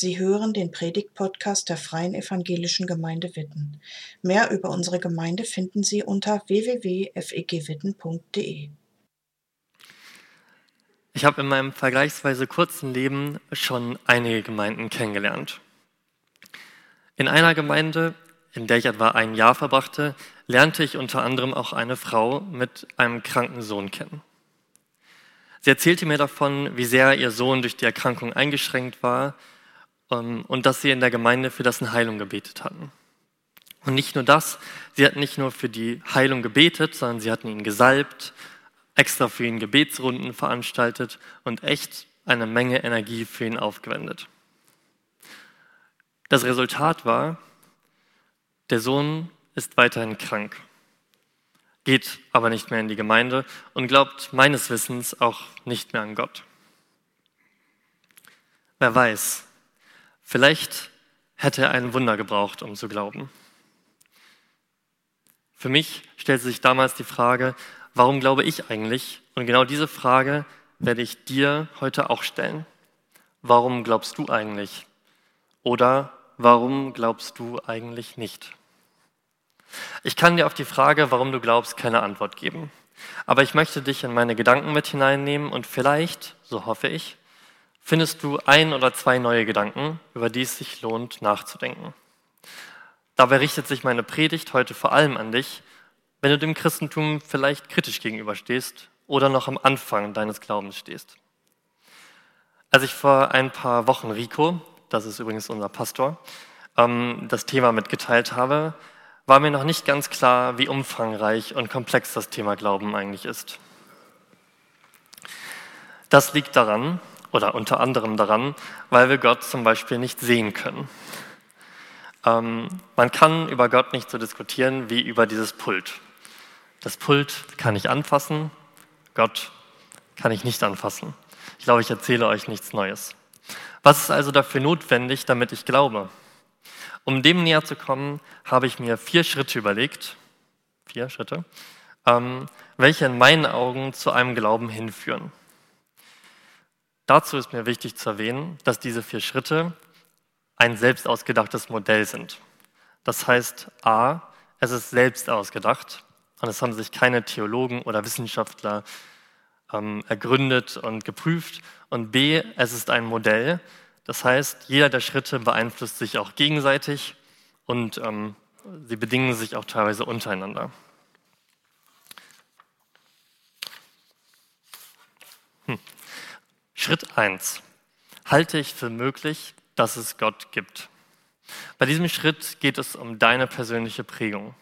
Sie hören den Predigt-Podcast der Freien Evangelischen Gemeinde Witten. Mehr über unsere Gemeinde finden Sie unter www.fegwitten.de. Ich habe in meinem vergleichsweise kurzen Leben schon einige Gemeinden kennengelernt. In einer Gemeinde, in der ich etwa ein Jahr verbrachte, lernte ich unter anderem auch eine Frau mit einem kranken Sohn kennen. Sie erzählte mir davon, wie sehr ihr Sohn durch die Erkrankung eingeschränkt war und dass sie in der Gemeinde für dessen Heilung gebetet hatten. Und nicht nur das, sie hatten nicht nur für die Heilung gebetet, sondern sie hatten ihn gesalbt, extra für ihn Gebetsrunden veranstaltet und echt eine Menge Energie für ihn aufgewendet. Das Resultat war, der Sohn ist weiterhin krank, geht aber nicht mehr in die Gemeinde und glaubt meines Wissens auch nicht mehr an Gott. Wer weiß, Vielleicht hätte er ein Wunder gebraucht, um zu glauben. Für mich stellte sich damals die Frage, warum glaube ich eigentlich? Und genau diese Frage werde ich dir heute auch stellen. Warum glaubst du eigentlich? Oder warum glaubst du eigentlich nicht? Ich kann dir auf die Frage, warum du glaubst, keine Antwort geben. Aber ich möchte dich in meine Gedanken mit hineinnehmen und vielleicht, so hoffe ich, findest du ein oder zwei neue Gedanken, über die es sich lohnt nachzudenken. Dabei richtet sich meine Predigt heute vor allem an dich, wenn du dem Christentum vielleicht kritisch gegenüberstehst oder noch am Anfang deines Glaubens stehst. Als ich vor ein paar Wochen Rico, das ist übrigens unser Pastor, ähm, das Thema mitgeteilt habe, war mir noch nicht ganz klar, wie umfangreich und komplex das Thema Glauben eigentlich ist. Das liegt daran, oder unter anderem daran, weil wir Gott zum Beispiel nicht sehen können. Ähm, man kann über Gott nicht so diskutieren wie über dieses Pult. Das Pult kann ich anfassen, Gott kann ich nicht anfassen. Ich glaube, ich erzähle euch nichts Neues. Was ist also dafür notwendig, damit ich glaube? Um dem näher zu kommen, habe ich mir vier Schritte überlegt, vier Schritte, ähm, welche in meinen Augen zu einem Glauben hinführen. Dazu ist mir wichtig zu erwähnen, dass diese vier Schritte ein selbst ausgedachtes Modell sind. Das heißt, a, es ist selbst ausgedacht und es haben sich keine Theologen oder Wissenschaftler ähm, ergründet und geprüft. Und b, es ist ein Modell. Das heißt, jeder der Schritte beeinflusst sich auch gegenseitig und ähm, sie bedingen sich auch teilweise untereinander. Hm. Schritt 1. Halte ich für möglich, dass es Gott gibt. Bei diesem Schritt geht es um deine persönliche Prägung.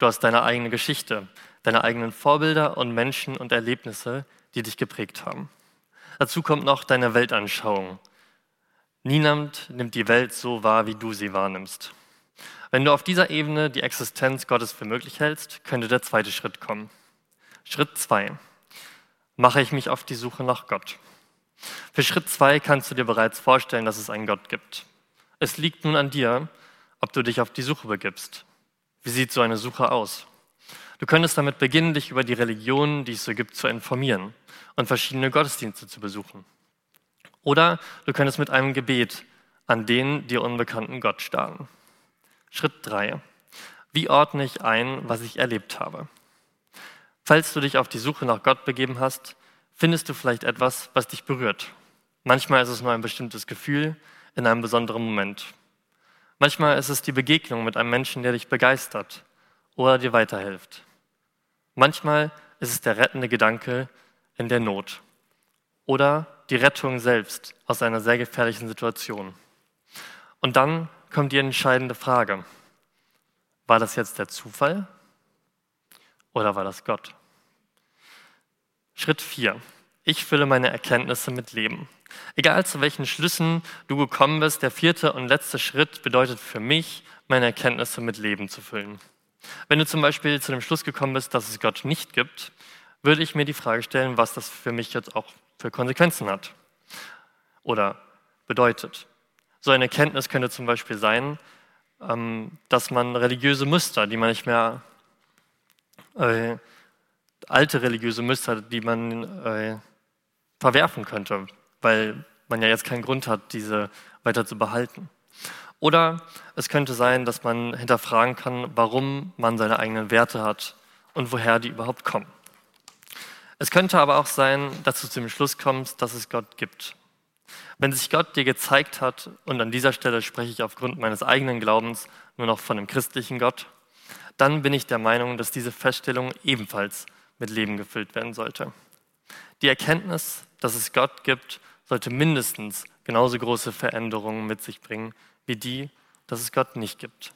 Du hast deine eigene Geschichte, deine eigenen Vorbilder und Menschen und Erlebnisse, die dich geprägt haben. Dazu kommt noch deine Weltanschauung. Niemand nimmt die Welt so wahr, wie du sie wahrnimmst. Wenn du auf dieser Ebene die Existenz Gottes für möglich hältst, könnte der zweite Schritt kommen. Schritt 2. Mache ich mich auf die Suche nach Gott. Für Schritt zwei kannst du dir bereits vorstellen, dass es einen Gott gibt. Es liegt nun an dir, ob du dich auf die Suche begibst. Wie sieht so eine Suche aus? Du könntest damit beginnen, dich über die Religionen, die es so gibt, zu informieren und verschiedene Gottesdienste zu besuchen. Oder du könntest mit einem Gebet an den dir unbekannten Gott starten. Schritt drei: Wie ordne ich ein, was ich erlebt habe? Falls du dich auf die Suche nach Gott begeben hast, findest du vielleicht etwas, was dich berührt. Manchmal ist es nur ein bestimmtes Gefühl in einem besonderen Moment. Manchmal ist es die Begegnung mit einem Menschen, der dich begeistert oder dir weiterhilft. Manchmal ist es der rettende Gedanke in der Not oder die Rettung selbst aus einer sehr gefährlichen Situation. Und dann kommt die entscheidende Frage. War das jetzt der Zufall oder war das Gott? Schritt 4. Ich fülle meine Erkenntnisse mit Leben. Egal zu welchen Schlüssen du gekommen bist, der vierte und letzte Schritt bedeutet für mich, meine Erkenntnisse mit Leben zu füllen. Wenn du zum Beispiel zu dem Schluss gekommen bist, dass es Gott nicht gibt, würde ich mir die Frage stellen, was das für mich jetzt auch für Konsequenzen hat oder bedeutet. So eine Erkenntnis könnte zum Beispiel sein, ähm, dass man religiöse Muster, die man nicht mehr äh, alte religiöse Muster, die man äh, verwerfen könnte, weil man ja jetzt keinen Grund hat, diese weiter zu behalten. Oder es könnte sein, dass man hinterfragen kann, warum man seine eigenen Werte hat und woher die überhaupt kommen. Es könnte aber auch sein, dass du zu dem Schluss kommst, dass es Gott gibt. Wenn sich Gott dir gezeigt hat, und an dieser Stelle spreche ich aufgrund meines eigenen Glaubens nur noch von dem christlichen Gott, dann bin ich der Meinung, dass diese Feststellung ebenfalls mit Leben gefüllt werden sollte. Die Erkenntnis, dass es Gott gibt, sollte mindestens genauso große Veränderungen mit sich bringen wie die, dass es Gott nicht gibt.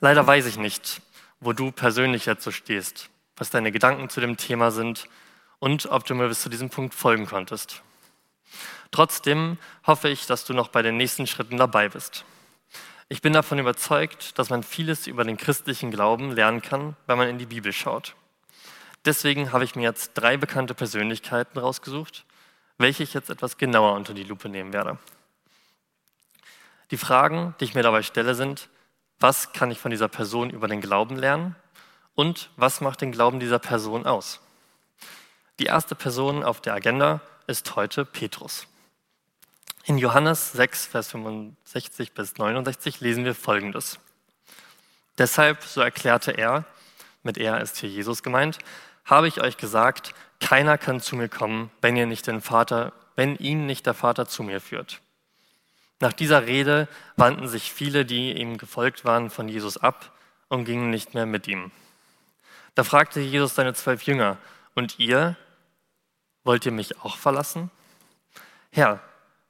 Leider weiß ich nicht, wo du persönlich jetzt so stehst, was deine Gedanken zu dem Thema sind und ob du mir bis zu diesem Punkt folgen konntest. Trotzdem hoffe ich, dass du noch bei den nächsten Schritten dabei bist. Ich bin davon überzeugt, dass man vieles über den christlichen Glauben lernen kann, wenn man in die Bibel schaut. Deswegen habe ich mir jetzt drei bekannte Persönlichkeiten rausgesucht, welche ich jetzt etwas genauer unter die Lupe nehmen werde. Die Fragen, die ich mir dabei stelle, sind, was kann ich von dieser Person über den Glauben lernen und was macht den Glauben dieser Person aus? Die erste Person auf der Agenda ist heute Petrus. In Johannes 6, Vers 65 bis 69 lesen wir Folgendes. Deshalb, so erklärte er, mit er ist hier Jesus gemeint, habe ich euch gesagt, keiner kann zu mir kommen, wenn ihr nicht den Vater, wenn ihn nicht der Vater zu mir führt. Nach dieser Rede wandten sich viele, die ihm gefolgt waren, von Jesus ab und gingen nicht mehr mit ihm. Da fragte Jesus seine zwölf Jünger, und ihr, wollt ihr mich auch verlassen? Herr,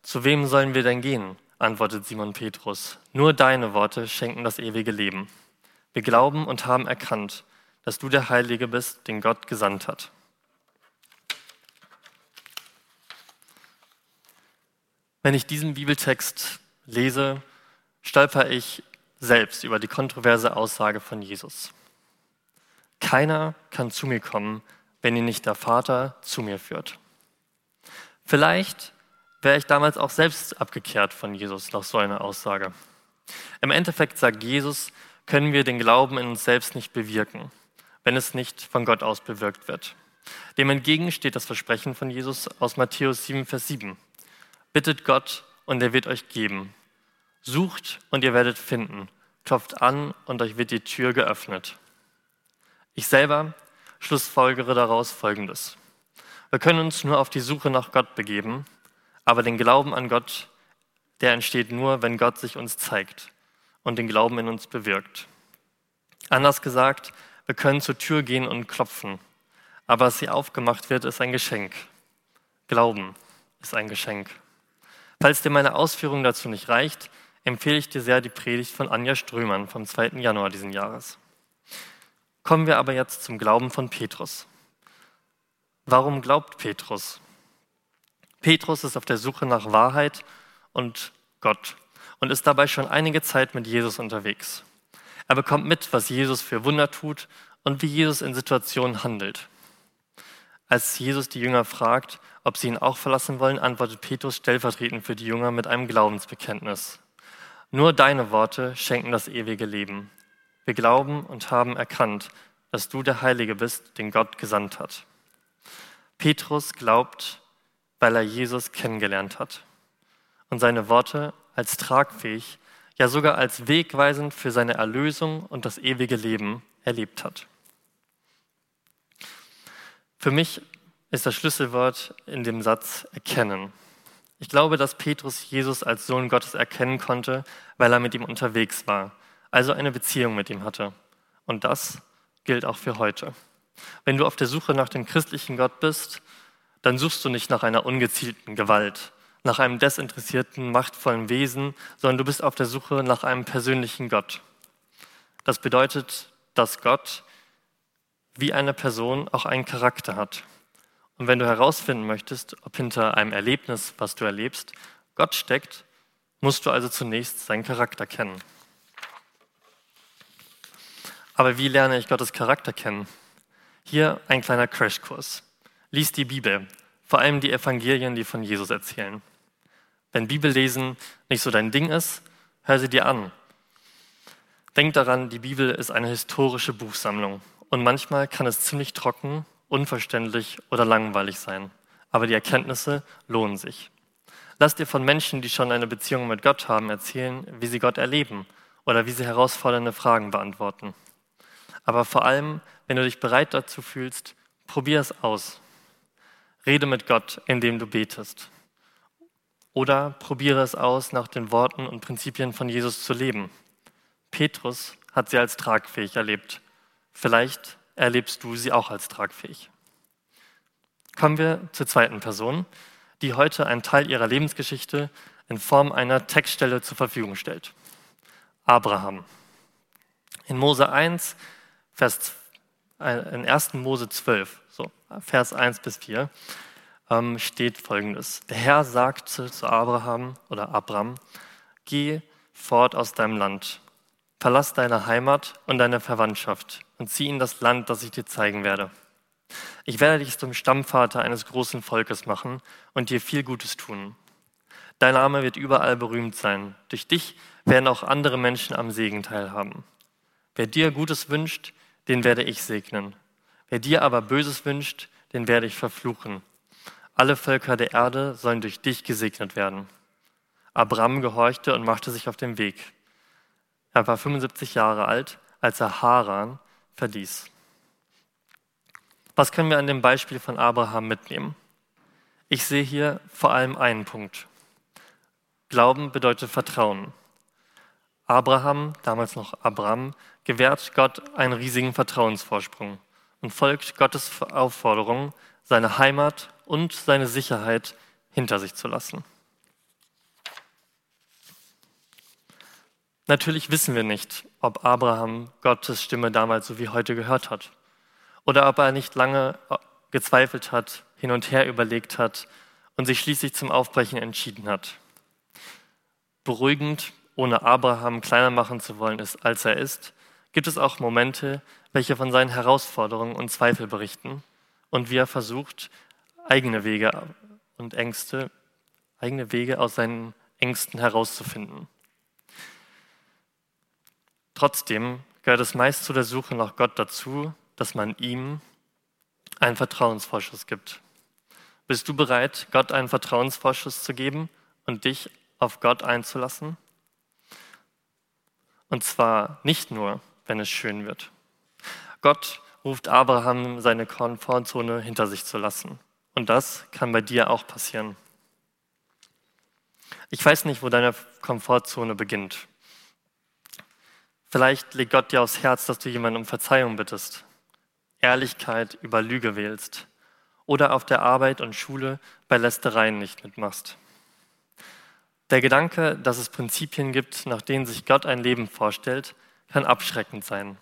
zu wem sollen wir denn gehen? antwortet Simon Petrus. Nur deine Worte schenken das ewige Leben. Wir glauben und haben erkannt, dass du der Heilige bist, den Gott gesandt hat. Wenn ich diesen Bibeltext lese, stolper ich selbst über die kontroverse Aussage von Jesus. Keiner kann zu mir kommen, wenn ihn nicht der Vater zu mir führt. Vielleicht wäre ich damals auch selbst abgekehrt von Jesus nach so einer Aussage. Im Endeffekt sagt Jesus, können wir den Glauben in uns selbst nicht bewirken, wenn es nicht von Gott aus bewirkt wird. Dem entgegen steht das Versprechen von Jesus aus Matthäus 7, Vers 7. Bittet Gott und er wird euch geben. Sucht und ihr werdet finden. Klopft an und euch wird die Tür geöffnet. Ich selber schlussfolgere daraus Folgendes. Wir können uns nur auf die Suche nach Gott begeben, aber den Glauben an Gott, der entsteht nur, wenn Gott sich uns zeigt und den Glauben in uns bewirkt. Anders gesagt, wir können zur Tür gehen und klopfen, aber was sie aufgemacht wird, ist ein Geschenk. Glauben ist ein Geschenk. Falls dir meine Ausführung dazu nicht reicht, empfehle ich dir sehr die Predigt von Anja Strömann vom 2. Januar diesen Jahres. Kommen wir aber jetzt zum Glauben von Petrus. Warum glaubt Petrus? Petrus ist auf der Suche nach Wahrheit und Gott und ist dabei schon einige Zeit mit Jesus unterwegs. Er bekommt mit, was Jesus für Wunder tut und wie Jesus in Situationen handelt. Als Jesus die Jünger fragt, ob sie ihn auch verlassen wollen, antwortet Petrus stellvertretend für die Jünger mit einem Glaubensbekenntnis. Nur deine Worte schenken das ewige Leben. Wir glauben und haben erkannt, dass du der Heilige bist, den Gott gesandt hat. Petrus glaubt, weil er Jesus kennengelernt hat und seine Worte als tragfähig, ja sogar als wegweisend für seine Erlösung und das ewige Leben erlebt hat. Für mich ist das Schlüsselwort in dem Satz erkennen. Ich glaube, dass Petrus Jesus als Sohn Gottes erkennen konnte, weil er mit ihm unterwegs war, also eine Beziehung mit ihm hatte. Und das gilt auch für heute. Wenn du auf der Suche nach dem christlichen Gott bist, dann suchst du nicht nach einer ungezielten Gewalt, nach einem desinteressierten, machtvollen Wesen, sondern du bist auf der Suche nach einem persönlichen Gott. Das bedeutet, dass Gott wie eine Person auch einen Charakter hat. Und wenn du herausfinden möchtest, ob hinter einem Erlebnis, was du erlebst, Gott steckt, musst du also zunächst seinen Charakter kennen. Aber wie lerne ich Gottes Charakter kennen? Hier ein kleiner Crashkurs. Lies die Bibel, vor allem die Evangelien, die von Jesus erzählen. Wenn Bibellesen nicht so dein Ding ist, hör sie dir an. Denk daran, die Bibel ist eine historische Buchsammlung und manchmal kann es ziemlich trocken, unverständlich oder langweilig sein. aber die Erkenntnisse lohnen sich. Lass dir von Menschen, die schon eine Beziehung mit Gott haben, erzählen, wie sie Gott erleben oder wie sie herausfordernde Fragen beantworten. Aber vor allem, wenn du dich bereit dazu fühlst, probier es aus. Rede mit Gott, indem du betest. Oder probiere es aus, nach den Worten und Prinzipien von Jesus zu leben. Petrus hat sie als tragfähig erlebt. Vielleicht erlebst du sie auch als tragfähig. Kommen wir zur zweiten Person, die heute einen Teil ihrer Lebensgeschichte in Form einer Textstelle zur Verfügung stellt. Abraham. In Mose 1, Vers, äh, in 1. Mose 12, so, Vers 1 bis 4, ähm, steht folgendes. Der Herr sagte zu Abraham oder Abram, geh fort aus deinem Land, verlass deine Heimat und deine Verwandtschaft und zieh in das Land, das ich dir zeigen werde. Ich werde dich zum Stammvater eines großen Volkes machen und dir viel Gutes tun. Dein Name wird überall berühmt sein. Durch dich werden auch andere Menschen am Segen teilhaben. Wer dir Gutes wünscht, den werde ich segnen. Wer dir aber Böses wünscht, den werde ich verfluchen. Alle Völker der Erde sollen durch dich gesegnet werden. Abraham gehorchte und machte sich auf den Weg. Er war 75 Jahre alt, als er Haran verließ. Was können wir an dem Beispiel von Abraham mitnehmen? Ich sehe hier vor allem einen Punkt. Glauben bedeutet Vertrauen. Abraham, damals noch Abram, gewährt Gott einen riesigen Vertrauensvorsprung und folgt Gottes Aufforderung, seine Heimat und seine Sicherheit hinter sich zu lassen. Natürlich wissen wir nicht, ob Abraham Gottes Stimme damals so wie heute gehört hat oder ob er nicht lange äh, gezweifelt hat, hin und her überlegt hat und sich schließlich zum Aufbrechen entschieden hat. Beruhigend, ohne Abraham kleiner machen zu wollen ist, als er ist, gibt es auch Momente, welche von seinen Herausforderungen und Zweifel berichten und wie er versucht, eigene Wege und Ängste, eigene Wege aus seinen Ängsten herauszufinden. Trotzdem gehört es meist zu der Suche nach Gott dazu, dass man ihm einen Vertrauensvorschuss gibt. Bist du bereit, Gott einen Vertrauensvorschuss zu geben und dich auf Gott einzulassen? Und zwar nicht nur, wenn es schön wird. Gott ruft Abraham, seine Komfortzone hinter sich zu lassen. Und das kann bei dir auch passieren. Ich weiß nicht, wo deine Komfortzone beginnt. Vielleicht legt Gott dir aufs Herz, dass du jemanden um Verzeihung bittest. Ehrlichkeit über Lüge wählst oder auf der Arbeit und Schule bei Lästereien nicht mitmachst. Der Gedanke, dass es Prinzipien gibt, nach denen sich Gott ein Leben vorstellt, kann abschreckend sein.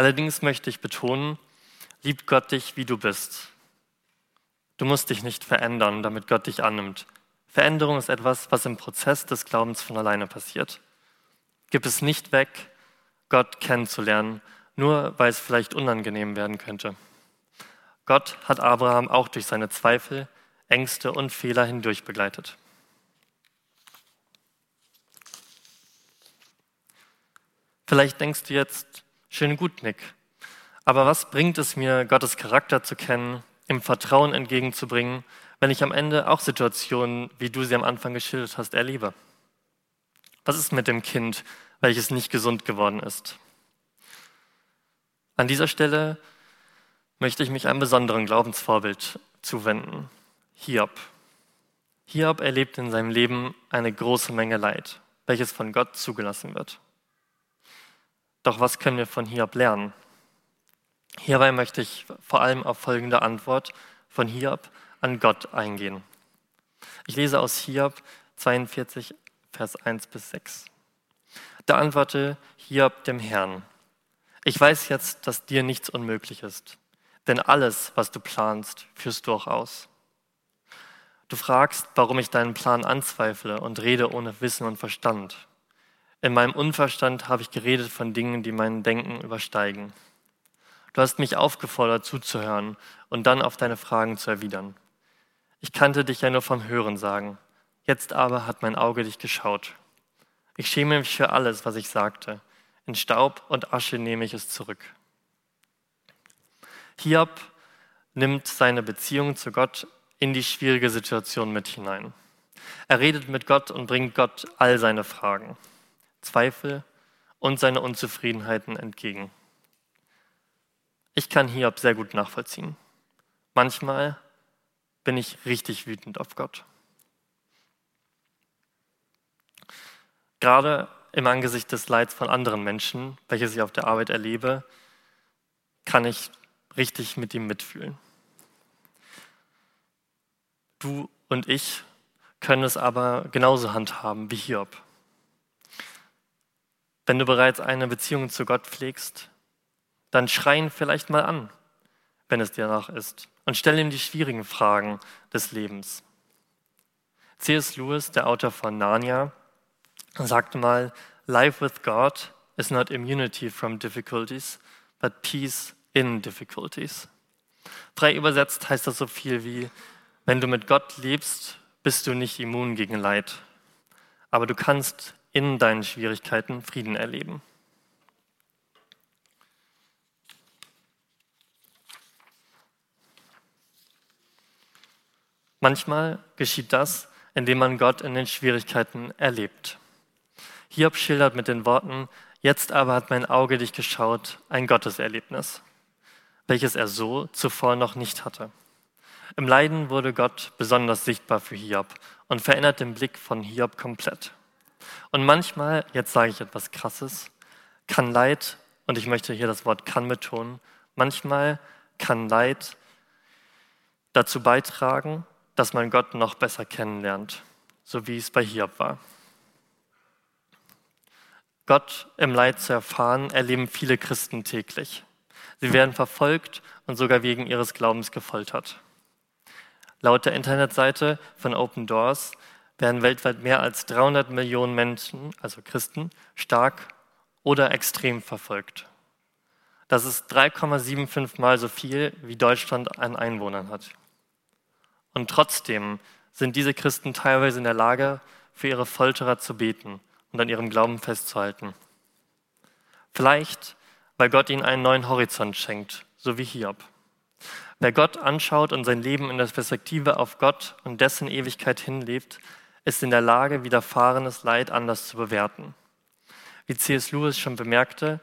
Allerdings möchte ich betonen, liebt Gott dich, wie du bist. Du musst dich nicht verändern, damit Gott dich annimmt. Veränderung ist etwas, was im Prozess des Glaubens von alleine passiert. Gib es nicht weg, Gott kennenzulernen nur weil es vielleicht unangenehm werden könnte. Gott hat Abraham auch durch seine Zweifel, Ängste und Fehler hindurch begleitet. Vielleicht denkst du jetzt, schön gut, Nick, aber was bringt es mir, Gottes Charakter zu kennen, im Vertrauen entgegenzubringen, wenn ich am Ende auch Situationen, wie du sie am Anfang geschildert hast, erlebe? Was ist mit dem Kind, welches nicht gesund geworden ist? An dieser Stelle möchte ich mich einem besonderen Glaubensvorbild zuwenden, Hiob. Hiob erlebt in seinem Leben eine große Menge Leid, welches von Gott zugelassen wird. Doch was können wir von Hiob lernen? Hierbei möchte ich vor allem auf folgende Antwort von Hiob an Gott eingehen. Ich lese aus Hiob 42, Vers 1 bis 6. Da antwortete Hiob dem Herrn, ich weiß jetzt, dass dir nichts unmöglich ist, denn alles, was du planst, führst du auch aus. Du fragst, warum ich deinen Plan anzweifle und rede ohne Wissen und Verstand. In meinem Unverstand habe ich geredet von Dingen, die mein Denken übersteigen. Du hast mich aufgefordert, zuzuhören und dann auf deine Fragen zu erwidern. Ich kannte dich ja nur vom Hören sagen. Jetzt aber hat mein Auge dich geschaut. Ich schäme mich für alles, was ich sagte. In Staub und Asche nehme ich es zurück. Hiob nimmt seine Beziehung zu Gtt in die schwierige Situation mit hinein. Er redet mit Gott und bringt Gott all seine Fragen, Zweifel und seine Unzufriedenheiten entgegen. Ich kann Hiob sehr gut nachvollziehen. Manchmal bin ich richtig wütend auf Gott. Gerade im Angesicht des Leids von anderen Menschen, welches ich auf der Arbeit erlebe, kann ich richtig mit ihm mitfühlen. Du und ich können es aber genauso handhaben wie Hiob. Wenn du bereits eine Beziehung zu Gott pflegst, dann schrei ihn vielleicht mal an, wenn es dir nach ist, und stell ihm die schwierigen Fragen des Lebens. C.S. Lewis, der Autor von Narnia, sagte mal, Life with God is not immunity from difficulties, but peace in difficulties. Frei übersetzt heißt das so viel wie, wenn du mit Gott lebst, bist du nicht immun gegen Leid, aber du kannst in deinen Schwierigkeiten Frieden erleben. Manchmal geschieht das, indem man Gott in den Schwierigkeiten erlebt. Hiob schildert mit den Worten, jetzt aber hat mein Auge dich geschaut, ein Gotteserlebnis, welches er so zuvor noch nicht hatte. Im Leiden wurde Gott besonders sichtbar für Hiob und verändert den Blick von Hiob komplett. Und manchmal, jetzt sage ich etwas Krasses, kann Leid, und ich möchte hier das Wort kann betonen, manchmal kann Leid dazu beitragen, dass man Gott noch besser kennenlernt, so wie es bei Hiob war. Gott im Leid zu erfahren, erleben viele Christen täglich. Sie werden verfolgt und sogar wegen ihres Glaubens gefoltert. Laut der Internetseite von Open Doors werden weltweit mehr als 300 Millionen Menschen, also Christen, stark oder extrem verfolgt. Das ist 3,75 Mal so viel, wie Deutschland an Einwohnern hat. Und trotzdem sind diese Christen teilweise in der Lage, für ihre Folterer zu beten und an ihrem Glauben festzuhalten. Vielleicht, weil Gott ihnen einen neuen Horizont schenkt, so wie Hiob. Wer Gott anschaut und sein Leben in der Perspektive auf Gott und dessen Ewigkeit hinlebt, ist in der Lage, widerfahrenes Leid anders zu bewerten. Wie C.S. Lewis schon bemerkte,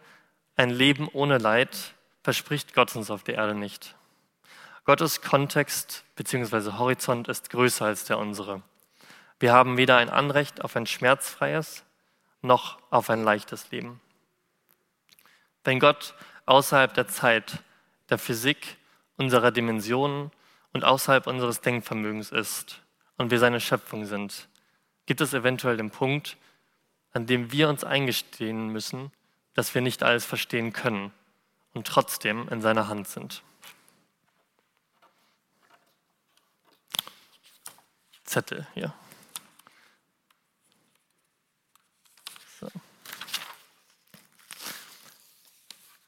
ein Leben ohne Leid verspricht Gott uns auf der Erde nicht. Gottes Kontext bzw. Horizont ist größer als der unsere. Wir haben weder ein Anrecht auf ein schmerzfreies noch auf ein leichtes Leben. Wenn Gott außerhalb der Zeit, der Physik, unserer Dimensionen und außerhalb unseres Denkvermögens ist und wir seine Schöpfung sind, gibt es eventuell den Punkt, an dem wir uns eingestehen müssen, dass wir nicht alles verstehen können und trotzdem in seiner Hand sind. Zettel hier. So.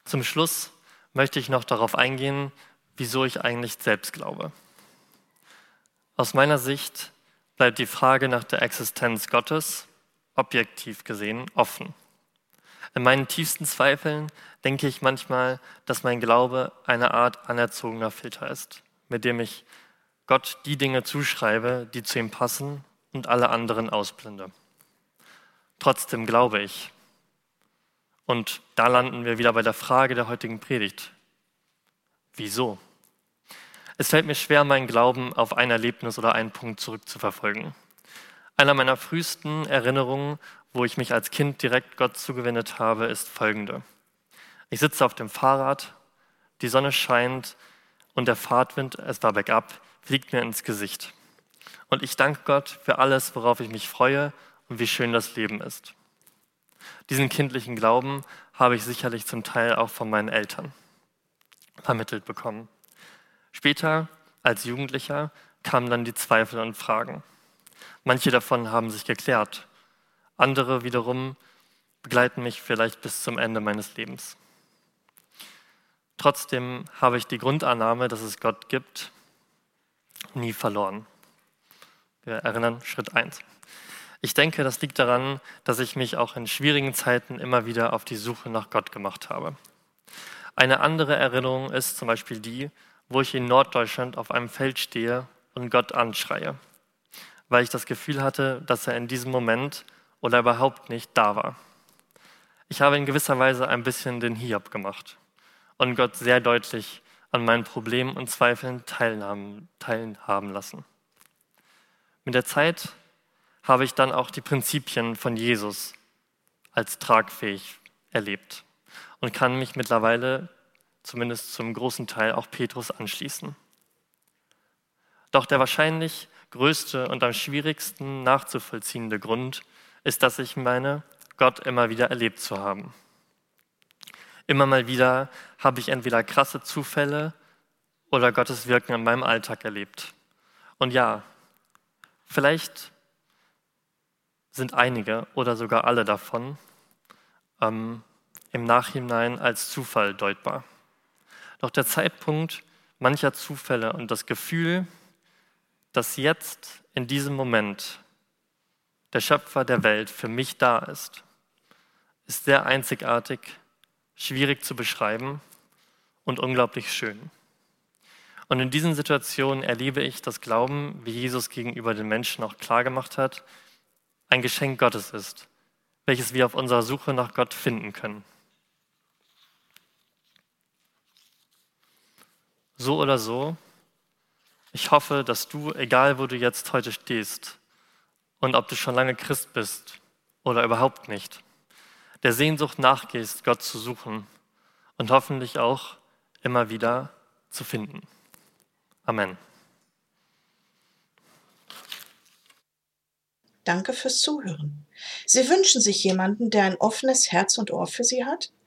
Zum Schluss möchte ich noch darauf eingehen, wieso ich eigentlich selbst glaube. Aus meiner Sicht bleibt die Frage nach der Existenz Gottes, objektiv gesehen, offen. In meinen tiefsten Zweifeln denke ich manchmal, dass mein Glaube eine Art anerzogener Filter ist, mit dem ich Gott die Dinge zuschreibe, die zu ihm passen und alle anderen ausblende. Trotzdem glaube ich. Und da landen wir wieder bei der Frage der heutigen Predigt. Wieso? Es fällt mir schwer, meinen Glauben auf ein Erlebnis oder einen Punkt zurückzuverfolgen. Einer meiner frühesten Erinnerungen, wo ich mich als Kind direkt Gott zugewendet habe, ist folgende. Ich sitze auf dem Fahrrad, die Sonne scheint und der Fahrtwind, es war bergab, fliegt mir ins Gesicht. Und ich danke Gott für alles, worauf ich mich freue und wie schön das Leben ist. Diesen kindlichen Glauben habe ich sicherlich zum Teil auch von meinen Eltern vermittelt bekommen. Später, als Jugendlicher, kamen dann die Zweifel und Fragen. Manche davon haben sich geklärt. Andere wiederum begleiten mich vielleicht bis zum Ende meines Lebens. Trotzdem habe ich die Grundannahme, dass es Gott gibt nie verloren. Wir erinnern Schritt 1. Ich denke, das liegt daran, dass ich mich auch in schwierigen Zeiten immer wieder auf die Suche nach Gott gemacht habe. Eine andere Erinnerung ist zum Beispiel die, wo ich in Norddeutschland auf einem Feld stehe und Gott anschreie, weil ich das Gefühl hatte, dass er in diesem Moment oder überhaupt nicht da war. Ich habe in gewisser Weise ein bisschen den Hiob gemacht und Gott sehr deutlich an meinen Problemen und Zweifeln teilhaben, teilhaben lassen. Mit der Zeit habe ich dann auch die Prinzipien von Jesus als tragfähig erlebt und kann mich mittlerweile zumindest zum großen Teil auch Petrus anschließen. Doch der wahrscheinlich größte und am schwierigsten nachzuvollziehende Grund ist, dass ich meine, Gott immer wieder erlebt zu haben. Immer mal wieder habe ich entweder krasse Zufälle oder Gottes Wirken in meinem Alltag erlebt. Und ja, vielleicht sind einige oder sogar alle davon ähm, im Nachhinein als Zufall deutbar. Doch der Zeitpunkt mancher Zufälle und das Gefühl, dass jetzt in diesem Moment der Schöpfer der Welt für mich da ist, ist sehr einzigartig, schwierig zu beschreiben und unglaublich schön. Und in diesen Situationen erlebe ich, dass Glauben, wie Jesus gegenüber den Menschen auch klargemacht hat, ein Geschenk Gottes ist, welches wir auf unserer Suche nach Gott finden können. So oder so, ich hoffe, dass du, egal wo du jetzt heute stehst und ob du schon lange Christ bist oder überhaupt nicht, der Sehnsucht nachgehst, Gott zu suchen und hoffentlich auch immer wieder zu finden. Amen. Danke fürs Zuhören. Sie wünschen sich jemanden, der ein offenes Herz und Ohr für Sie hat?